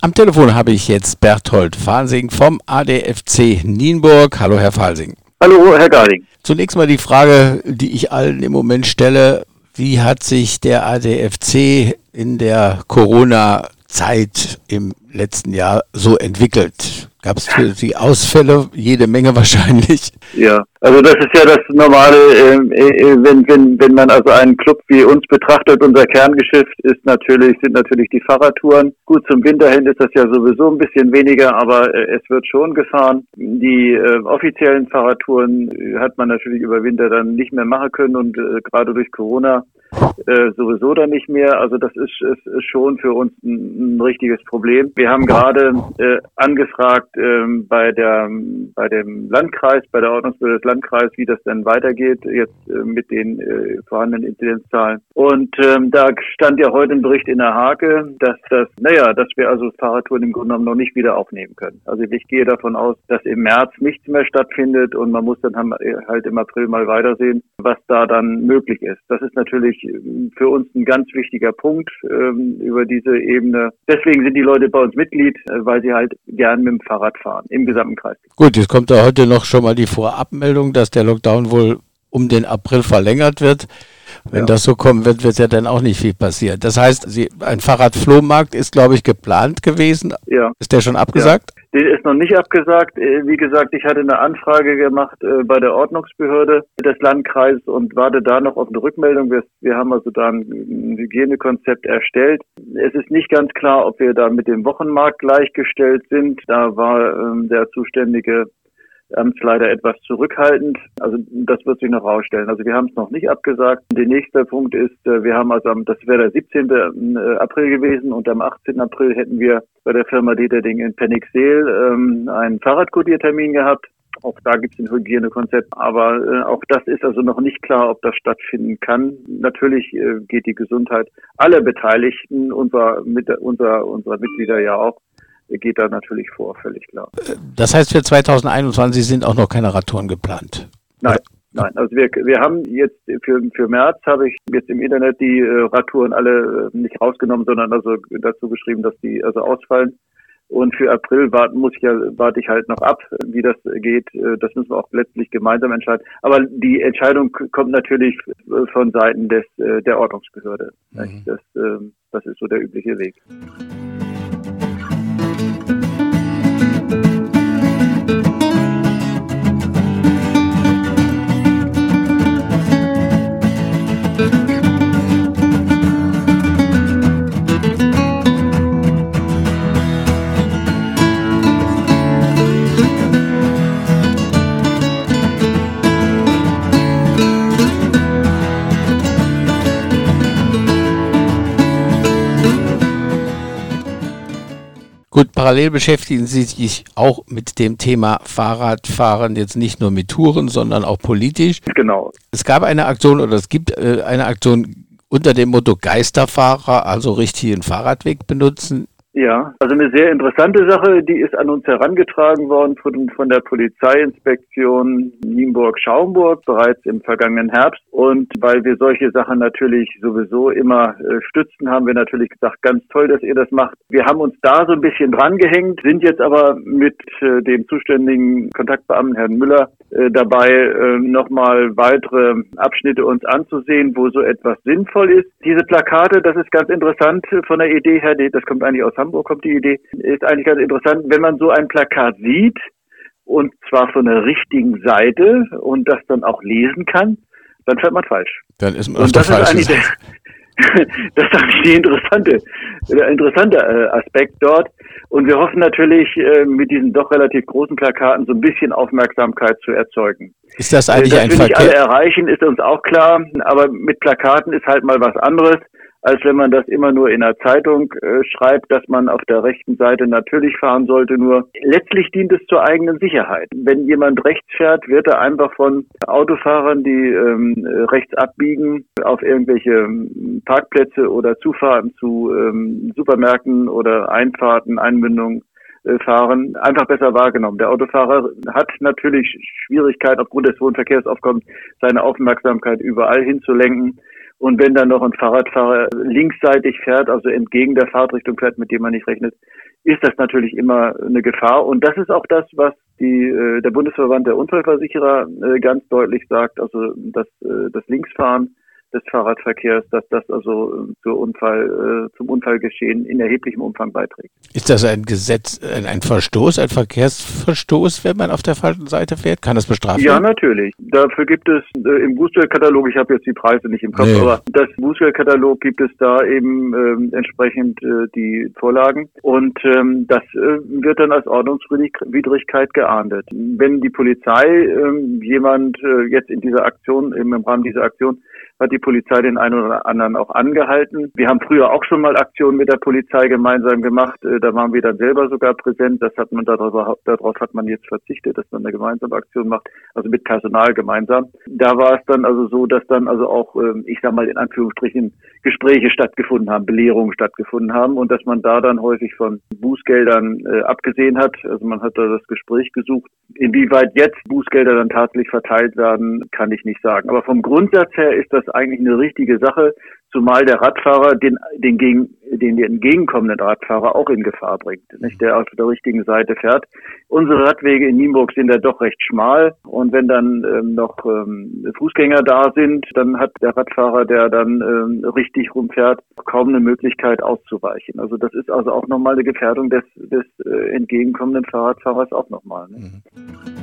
Am Telefon habe ich jetzt Berthold Falsing vom ADFC Nienburg. Hallo, Herr Falsing. Hallo, Herr Garding. Zunächst mal die Frage, die ich allen im Moment stelle. Wie hat sich der ADFC in der Corona-Zeit im letzten Jahr so entwickelt? Gab es für Sie Ausfälle? Jede Menge wahrscheinlich. Ja, also das ist ja das Normale, ähm, äh, äh, wenn, wenn, wenn man also einen Club wie uns betrachtet, unser Kerngeschäft ist natürlich, sind natürlich die Fahrradtouren. Gut, zum Winter hin ist das ja sowieso ein bisschen weniger, aber äh, es wird schon gefahren. Die äh, offiziellen Fahrradtouren äh, hat man natürlich über Winter dann nicht mehr machen können und äh, gerade durch Corona äh, sowieso dann nicht mehr. Also das ist, ist, ist schon für uns ein, ein richtiges Problem. Wir haben gerade äh, angefragt ähm, bei der bei dem Landkreis, bei der Ordnungsbehörde des Landkreises, wie das denn weitergeht jetzt äh, mit den äh, vorhandenen Inzidenzzahlen. Und ähm, da stand ja heute ein Bericht in der Hake, dass das, naja, dass wir also Fahrradtouren im Grunde genommen noch nicht wieder aufnehmen können. Also ich gehe davon aus, dass im März nichts mehr stattfindet und man muss dann halt im April mal weitersehen, was da dann möglich ist. Das ist natürlich für uns ein ganz wichtiger Punkt ähm, über diese Ebene. Deswegen sind die Leute bei uns Mitglied, äh, weil sie halt gern mit dem Fahrrad fahren im gesamten Kreis. Gut, jetzt kommt da heute noch schon mal die Vorabmeldung, dass der Lockdown wohl um den April verlängert wird. Wenn ja. das so kommen wird, wird ja dann auch nicht viel passieren. Das heißt, Sie, ein Fahrradflohmarkt ist, glaube ich, geplant gewesen. Ja. Ist der schon abgesagt? Ja. Der ist noch nicht abgesagt. Äh, wie gesagt, ich hatte eine Anfrage gemacht äh, bei der Ordnungsbehörde des Landkreises und warte da noch auf eine Rückmeldung. Wir, wir haben also da ein Hygienekonzept erstellt. Es ist nicht ganz klar, ob wir da mit dem Wochenmarkt gleichgestellt sind. Da war ähm, der zuständige Amtsleiter etwas zurückhaltend. Also das wird sich noch rausstellen. Also wir haben es noch nicht abgesagt. Der nächste Punkt ist, äh, wir haben also, am, das wäre der 17. Äh, April gewesen und am 18. April hätten wir bei der Firma Deterding in Penixel ähm, einen Fahrradkodiertermin gehabt. Auch da gibt es ein Hygienekonzept, aber äh, auch das ist also noch nicht klar, ob das stattfinden kann. Natürlich äh, geht die Gesundheit aller Beteiligten, unserer, mit, unserer, unserer Mitglieder ja auch, geht da natürlich vor, völlig klar. Das heißt, für 2021 sind auch noch keine Radtouren geplant? Nein. Nein, also wir, wir haben jetzt für, für März habe ich jetzt im Internet die äh, Radtouren alle äh, nicht rausgenommen, sondern also dazu geschrieben, dass die also ausfallen. Und für April warten muss ich ja, warte ich halt noch ab, wie das geht. Äh, das müssen wir auch letztlich gemeinsam entscheiden. Aber die Entscheidung kommt natürlich von Seiten des äh, der Ordnungsbehörde. Mhm. Das, ähm, das ist so der übliche Weg. Gut, parallel beschäftigen Sie sich auch mit dem Thema Fahrradfahren, jetzt nicht nur mit Touren, sondern auch politisch. Genau. Es gab eine Aktion oder es gibt äh, eine Aktion unter dem Motto Geisterfahrer, also richtigen Fahrradweg benutzen. Ja, also eine sehr interessante Sache, die ist an uns herangetragen worden von, von der Polizeiinspektion Nienburg-Schaumburg bereits im vergangenen Herbst. Und weil wir solche Sachen natürlich sowieso immer äh, stützen, haben wir natürlich gesagt, ganz toll, dass ihr das macht. Wir haben uns da so ein bisschen dran gehängt, sind jetzt aber mit äh, dem zuständigen Kontaktbeamten Herrn Müller äh, dabei, nochmal weitere Abschnitte uns anzusehen, wo so etwas sinnvoll ist. Diese Plakate, das ist ganz interessant von der Idee her, das kommt eigentlich aus Hamburg kommt die Idee, ist eigentlich ganz interessant, wenn man so ein Plakat sieht und zwar von der richtigen Seite und das dann auch lesen kann, dann fährt man falsch. Dann ist man und das ist eigentlich der, das ist eigentlich die interessante, der interessante äh, Aspekt dort. Und wir hoffen natürlich, äh, mit diesen doch relativ großen Plakaten so ein bisschen Aufmerksamkeit zu erzeugen. Ist das eigentlich Dass ein wir nicht alle erreichen, ist uns auch klar. Aber mit Plakaten ist halt mal was anderes als wenn man das immer nur in der Zeitung äh, schreibt, dass man auf der rechten Seite natürlich fahren sollte. Nur letztlich dient es zur eigenen Sicherheit. Wenn jemand rechts fährt, wird er einfach von Autofahrern, die ähm, rechts abbiegen, auf irgendwelche ähm, Parkplätze oder Zufahrten zu ähm, Supermärkten oder Einfahrten, Einmündungen äh, fahren, einfach besser wahrgenommen. Der Autofahrer hat natürlich Schwierigkeit aufgrund des hohen Verkehrsaufkommens, seine Aufmerksamkeit überall hinzulenken. Und wenn dann noch ein Fahrradfahrer linksseitig fährt, also entgegen der Fahrtrichtung fährt, mit dem man nicht rechnet, ist das natürlich immer eine Gefahr. Und das ist auch das, was die, äh, der Bundesverband der Unfallversicherer äh, ganz deutlich sagt, also dass äh, das Linksfahren des Fahrradverkehrs, dass das also äh, zur Unfall, äh, zum Unfallgeschehen in erheblichem Umfang beiträgt. Ist das ein Gesetz, ein, Verstoß, ein Verkehrsverstoß, wenn man auf der falschen Seite fährt? Kann das bestraft werden? Ja, natürlich. Dafür gibt es äh, im Bußgeldkatalog, ich habe jetzt die Preise nicht im Kopf, nee. aber das Bußgeldkatalog gibt es da eben äh, entsprechend äh, die Vorlagen und ähm, das äh, wird dann als Ordnungswidrigkeit geahndet. Wenn die Polizei ähm, jemand äh, jetzt in dieser Aktion, im Rahmen dieser Aktion hat die Polizei den einen oder anderen auch angehalten. Wir haben früher auch schon mal Aktionen mit der Polizei gemeinsam gemacht. Äh, da waren wir dann selber sogar präsent. Das hat man darüber, darauf hat man jetzt verzichtet, dass man eine gemeinsame Aktion macht, also mit Personal gemeinsam. Da war es dann also so, dass dann also auch, ähm, ich sag mal in Anführungsstrichen, Gespräche stattgefunden haben, Belehrungen stattgefunden haben und dass man da dann häufig von Bußgeldern äh, abgesehen hat. Also man hat da das Gespräch gesucht. Inwieweit jetzt Bußgelder dann tatsächlich verteilt werden, kann ich nicht sagen. Aber vom Grundsatz her ist das eigentlich eine richtige Sache, zumal der Radfahrer den, den, gegen, den, den entgegenkommenden Radfahrer auch in Gefahr bringt, nicht, der auf der richtigen Seite fährt. Unsere Radwege in Nienburg sind ja doch recht schmal und wenn dann ähm, noch ähm, Fußgänger da sind, dann hat der Radfahrer, der dann ähm, richtig rumfährt, kaum eine Möglichkeit auszuweichen. Also das ist also auch nochmal eine Gefährdung des, des äh, entgegenkommenden Fahrradfahrers auch nochmal. Ne? Mhm.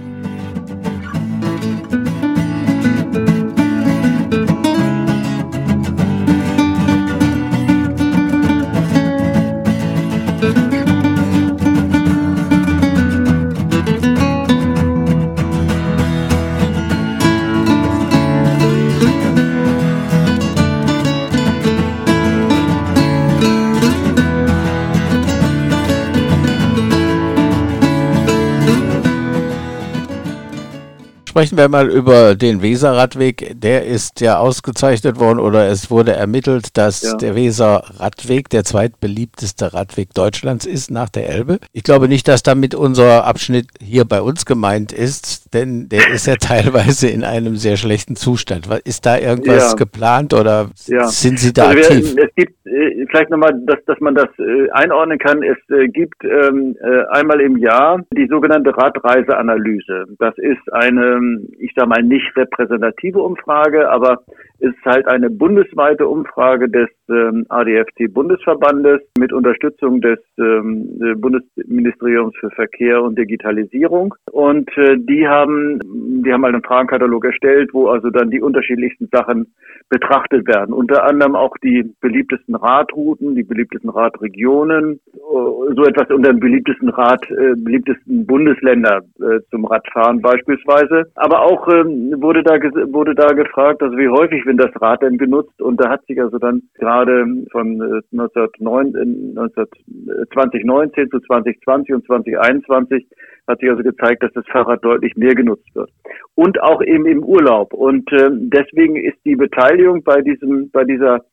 Sprechen wir mal über den Weserradweg. Der ist ja ausgezeichnet worden oder es wurde ermittelt, dass ja. der Weserradweg der zweitbeliebteste Radweg Deutschlands ist nach der Elbe. Ich glaube nicht, dass damit unser Abschnitt hier bei uns gemeint ist, denn der ist ja teilweise in einem sehr schlechten Zustand. Ist da irgendwas ja. geplant oder ja. sind Sie da also aktiv? Wir, es gibt äh, vielleicht nochmal, dass, dass man das äh, einordnen kann. Es äh, gibt ähm, äh, einmal im Jahr die sogenannte Radreiseanalyse. Das ist eine ich sage mal, nicht repräsentative Umfrage, aber ist halt eine bundesweite Umfrage des ähm, ADFC-Bundesverbandes mit Unterstützung des ähm, Bundesministeriums für Verkehr und Digitalisierung. Und äh, die haben, die haben halt einen Fragenkatalog erstellt, wo also dann die unterschiedlichsten Sachen betrachtet werden. Unter anderem auch die beliebtesten Radrouten, die beliebtesten Radregionen, äh, so etwas unter den beliebtesten Rad, äh, beliebtesten Bundesländer äh, zum Radfahren beispielsweise. Aber auch ähm, wurde da wurde da gefragt, also wie häufig wird das Rad denn genutzt? Und da hat sich also dann gerade von 1909, äh, 2019 äh, zu 2020 und 2021 hat sich also gezeigt, dass das Fahrrad deutlich mehr genutzt wird. Und auch eben im Urlaub. Und äh, deswegen ist die Beteiligung bei diesem, bei dieser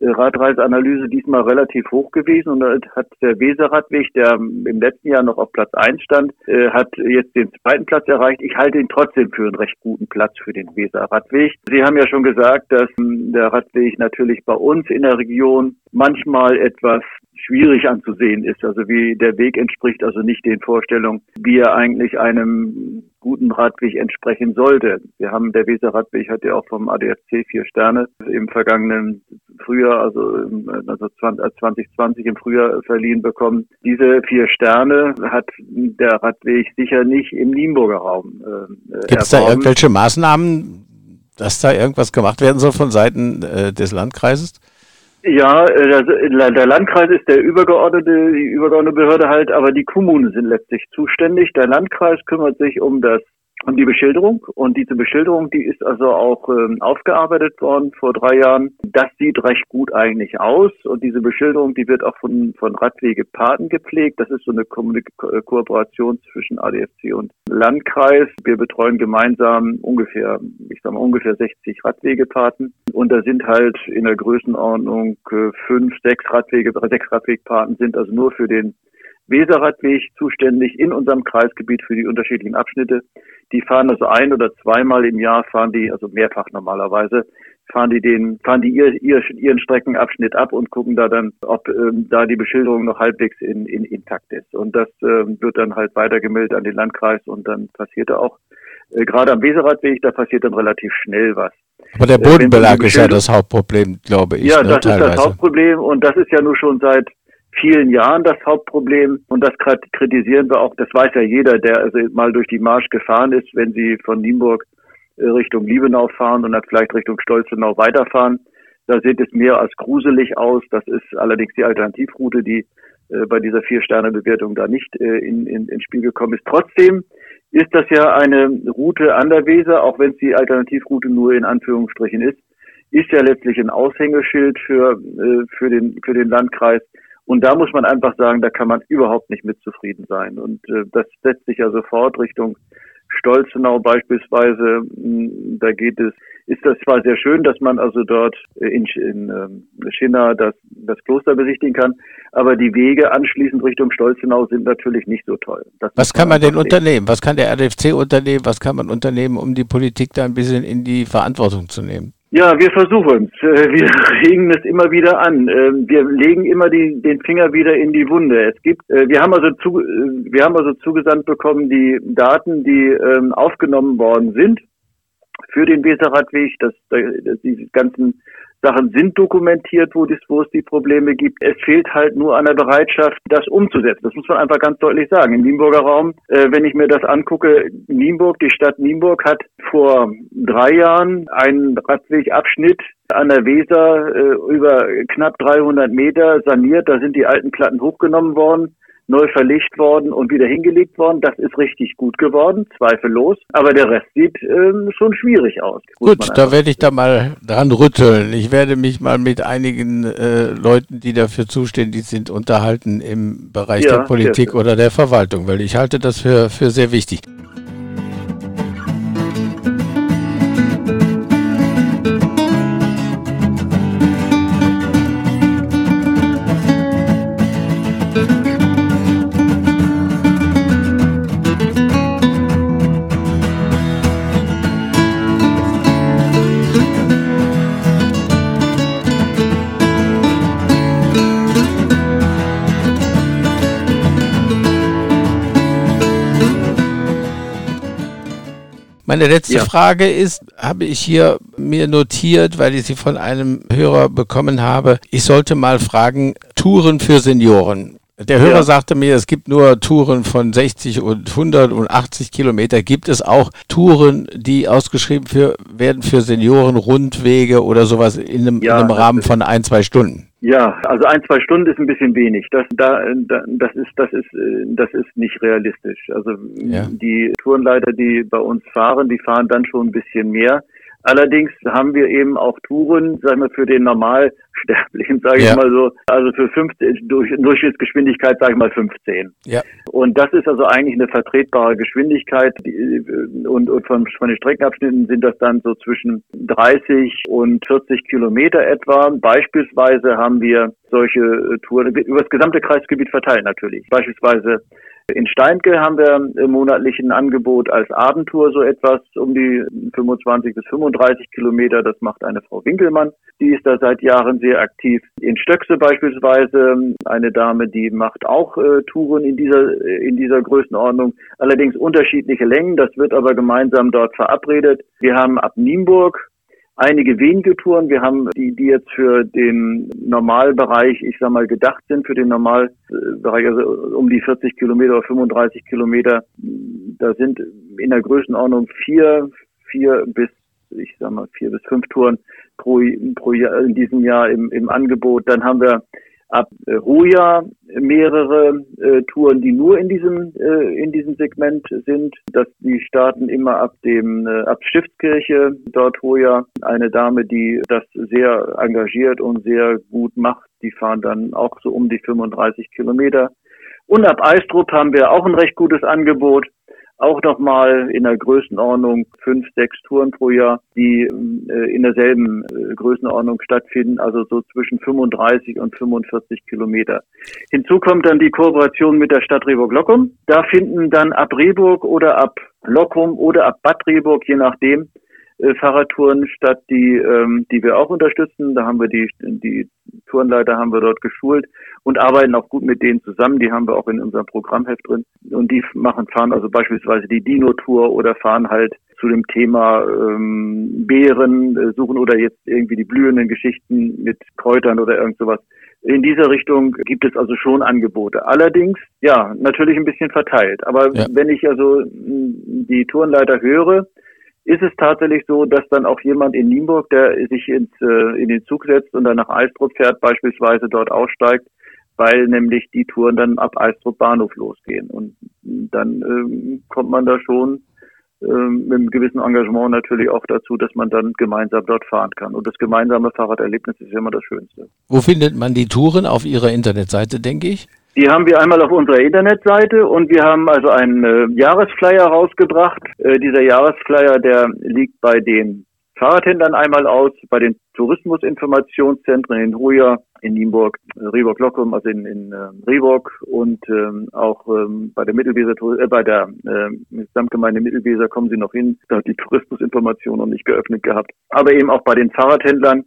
Radreiseanalyse diesmal relativ hoch gewesen und hat der Weserradweg, der im letzten Jahr noch auf Platz 1 stand, äh, hat jetzt den zweiten Platz erreicht. Ich halte ihn trotzdem für einen recht guten Platz für den Weserradweg. Sie haben ja schon gesagt, dass ähm, der Radweg natürlich bei uns in der Region manchmal etwas schwierig anzusehen ist. Also wie der Weg entspricht also nicht den Vorstellungen, wie er eigentlich einem guten Radweg entsprechen sollte. Wir haben, der Weser Radweg hat ja auch vom ADFC vier Sterne im vergangenen Frühjahr, also 2020 im Frühjahr verliehen bekommen. Diese vier Sterne hat der Radweg sicher nicht im Nienburger Raum. Äh, Gibt es da irgendwelche Maßnahmen, dass da irgendwas gemacht werden soll von Seiten äh, des Landkreises? Ja, äh, der Landkreis ist der übergeordnete, die übergeordnete Behörde halt, aber die Kommunen sind letztlich zuständig. Der Landkreis kümmert sich um das und die Beschilderung. Und diese Beschilderung, die ist also auch ähm, aufgearbeitet worden vor drei Jahren. Das sieht recht gut eigentlich aus. Und diese Beschilderung, die wird auch von, von Radwegepaten gepflegt. Das ist so eine Ko äh, Kooperation zwischen ADFC und Landkreis. Wir betreuen gemeinsam ungefähr, ich sag mal, ungefähr 60 Radwegepaten. Und da sind halt in der Größenordnung äh, fünf, sechs Radwege, sechs Radwegpaten sind also nur für den Weserradweg zuständig in unserem Kreisgebiet für die unterschiedlichen Abschnitte. Die fahren also ein oder zweimal im Jahr, fahren die, also mehrfach normalerweise, fahren die den, fahren die ihr, ihr, ihren Streckenabschnitt ab und gucken da dann, ob ähm, da die Beschilderung noch halbwegs in, in, intakt ist. Und das ähm, wird dann halt weitergemeldet an den Landkreis und dann passiert da auch, äh, gerade am Weseradweg, da passiert dann relativ schnell was. Aber der äh, Bodenbelag ist ja das Hauptproblem, glaube ich. Ja, ne, das teilweise. ist das Hauptproblem und das ist ja nur schon seit vielen Jahren das Hauptproblem und das kritisieren wir auch, das weiß ja jeder, der also mal durch die Marsch gefahren ist, wenn Sie von Nienburg äh, Richtung Liebenau fahren und dann vielleicht Richtung Stolzenau weiterfahren. Da sieht es mehr als gruselig aus. Das ist allerdings die Alternativroute, die äh, bei dieser Vier-Sterne-Bewertung da nicht äh, in, in, ins Spiel gekommen ist. Trotzdem ist das ja eine Route an der Weser, auch wenn es die Alternativroute nur in Anführungsstrichen ist, ist ja letztlich ein Aushängeschild für, äh, für, den, für den Landkreis. Und da muss man einfach sagen, da kann man überhaupt nicht mit zufrieden sein. Und äh, das setzt sich ja sofort Richtung Stolzenau beispielsweise. Hm, da geht es, ist das zwar sehr schön, dass man also dort in, in äh, Schinna das, das Kloster besichtigen kann, aber die Wege anschließend Richtung Stolzenau sind natürlich nicht so toll. Das Was kann man denn unternehmen? Was kann der RDFC unternehmen? Was kann man unternehmen, um die Politik da ein bisschen in die Verantwortung zu nehmen? Ja, wir versuchen es. Äh, wir regen es immer wieder an. Ähm, wir legen immer die, den Finger wieder in die Wunde. Es gibt, äh, wir haben also zu, äh, wir haben also zugesandt bekommen die Daten, die ähm, aufgenommen worden sind für den Weserradweg, dass, dass die ganzen Sachen sind dokumentiert, wo, das, wo es die Probleme gibt. Es fehlt halt nur an der Bereitschaft, das umzusetzen. Das muss man einfach ganz deutlich sagen. Im Nienburger Raum, äh, wenn ich mir das angucke, Nienburg, die Stadt Nienburg hat vor drei Jahren einen Radwegabschnitt an der Weser äh, über knapp 300 Meter saniert. Da sind die alten Platten hochgenommen worden neu verlegt worden und wieder hingelegt worden. Das ist richtig gut geworden, zweifellos. Aber der Rest sieht ähm, schon schwierig aus. Gut, da werde ich da mal dran rütteln. Ich werde mich mal mit einigen äh, Leuten, die dafür zuständig sind, unterhalten im Bereich ja, der Politik oder der Verwaltung, weil ich halte das für, für sehr wichtig. Meine letzte ja. Frage ist, habe ich hier mir notiert, weil ich sie von einem Hörer bekommen habe. Ich sollte mal fragen, Touren für Senioren. Der Hörer ja. sagte mir, es gibt nur Touren von 60 und 100 und 80 Kilometer. Gibt es auch Touren, die ausgeschrieben für, werden für Senioren, Rundwege oder sowas in einem, ja, in einem Rahmen von ein, zwei Stunden? Ja, also ein, zwei Stunden ist ein bisschen wenig. Das, da, das ist, das ist, das ist nicht realistisch. Also ja. die Tourenleiter, die bei uns fahren, die fahren dann schon ein bisschen mehr. Allerdings haben wir eben auch Touren, sagen wir, für den Normalsterblichen, sage ja. ich mal so, also für 15, durch, Durchschnittsgeschwindigkeit, sage ich mal 15. Ja. Und das ist also eigentlich eine vertretbare Geschwindigkeit. Die, und, und von, von den Streckenabschnitten sind das dann so zwischen 30 und 40 Kilometer etwa. Beispielsweise haben wir solche Touren über das gesamte Kreisgebiet verteilt natürlich. Beispielsweise in Steinke haben wir im monatlichen Angebot als Abendtour so etwas um die 25 bis 35 Kilometer. Das macht eine Frau Winkelmann. Die ist da seit Jahren sehr aktiv. In Stöckse beispielsweise eine Dame, die macht auch äh, Touren in dieser, in dieser Größenordnung. Allerdings unterschiedliche Längen. Das wird aber gemeinsam dort verabredet. Wir haben ab Nienburg einige wenige Touren. Wir haben die, die jetzt für den Normalbereich, ich sag mal, gedacht sind, für den Normalbereich, also um die 40 Kilometer oder 35 Kilometer. Da sind in der Größenordnung vier, vier bis, ich sag mal, vier bis fünf Touren pro, pro Jahr in diesem Jahr im, im Angebot. Dann haben wir ab äh, Hoja mehrere äh, Touren, die nur in diesem äh, in diesem Segment sind. Dass die starten immer ab dem äh, ab Stiftskirche dort Hoja. Eine Dame, die das sehr engagiert und sehr gut macht, die fahren dann auch so um die 35 Kilometer. Und ab Eistrup haben wir auch ein recht gutes Angebot auch nochmal in der Größenordnung fünf, sechs Touren pro Jahr, die äh, in derselben äh, Größenordnung stattfinden, also so zwischen 35 und 45 Kilometer. Hinzu kommt dann die Kooperation mit der Stadt Rehburg-Lockum. Da finden dann ab Rehburg oder ab Lockum oder ab Bad Rehburg, je nachdem, Fahrradtouren statt, die, ähm, die wir auch unterstützen. Da haben wir die, die Tourenleiter haben wir dort geschult und arbeiten auch gut mit denen zusammen. Die haben wir auch in unserem Programmheft drin. Und die machen, fahren also beispielsweise die Dino-Tour oder fahren halt zu dem Thema ähm, Beeren äh, suchen oder jetzt irgendwie die blühenden Geschichten mit Kräutern oder irgend sowas. In dieser Richtung gibt es also schon Angebote. Allerdings, ja, natürlich ein bisschen verteilt. Aber ja. wenn ich also die Tourenleiter höre, ist es tatsächlich so, dass dann auch jemand in Nienburg, der sich ins, äh, in den Zug setzt und dann nach Eistrup fährt, beispielsweise dort aussteigt, weil nämlich die Touren dann ab Eistrup Bahnhof losgehen. Und dann ähm, kommt man da schon ähm, mit einem gewissen Engagement natürlich auch dazu, dass man dann gemeinsam dort fahren kann. Und das gemeinsame Fahrraderlebnis ist immer das Schönste. Wo findet man die Touren? Auf Ihrer Internetseite, denke ich? Die haben wir einmal auf unserer Internetseite und wir haben also einen äh, Jahresflyer rausgebracht. Äh, dieser Jahresflyer, der liegt bei den Fahrradhändlern einmal aus, bei den Tourismusinformationszentren in Hoya, in Nienburg, Rehburg Lockum, also in, in äh, Rehburg und ähm, auch ähm, bei der Mittelweser, äh, bei der äh, Gesamtgemeinde Mittelweser kommen sie noch hin. Da hat die Tourismusinformation noch nicht geöffnet gehabt. Aber eben auch bei den Fahrradhändlern.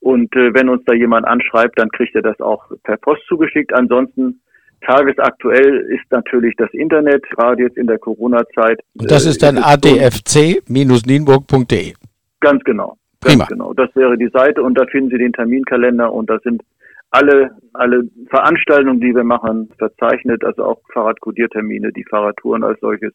Und äh, wenn uns da jemand anschreibt, dann kriegt er das auch per Post zugeschickt. Ansonsten tagesaktuell ist natürlich das Internet, gerade jetzt in der Corona-Zeit. Und das ist dann äh, adfc-nienburg.de. Ganz genau. Prima. genau. Das wäre die Seite und da finden Sie den Terminkalender und da sind alle, alle Veranstaltungen, die wir machen, verzeichnet, also auch Fahrradkodiertermine, die Fahrradtouren als solches.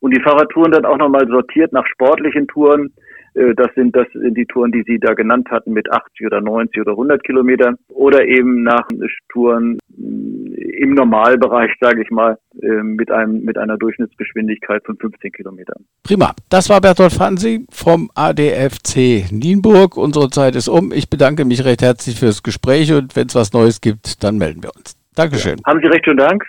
Und die Fahrradtouren dann auch nochmal sortiert nach sportlichen Touren. Äh, das sind, das sind die Touren, die Sie da genannt hatten mit 80 oder 90 oder 100 Kilometern. Oder eben nach Touren im Normalbereich, sage ich mal, ähm, mit einem mit einer Durchschnittsgeschwindigkeit von 15 Kilometern. Prima. Das war Bertolt Fansi vom ADFC Nienburg. Unsere Zeit ist um. Ich bedanke mich recht herzlich fürs Gespräch und wenn es was Neues gibt, dann melden wir uns. Dankeschön. Ja. Haben Sie recht schönen Dank.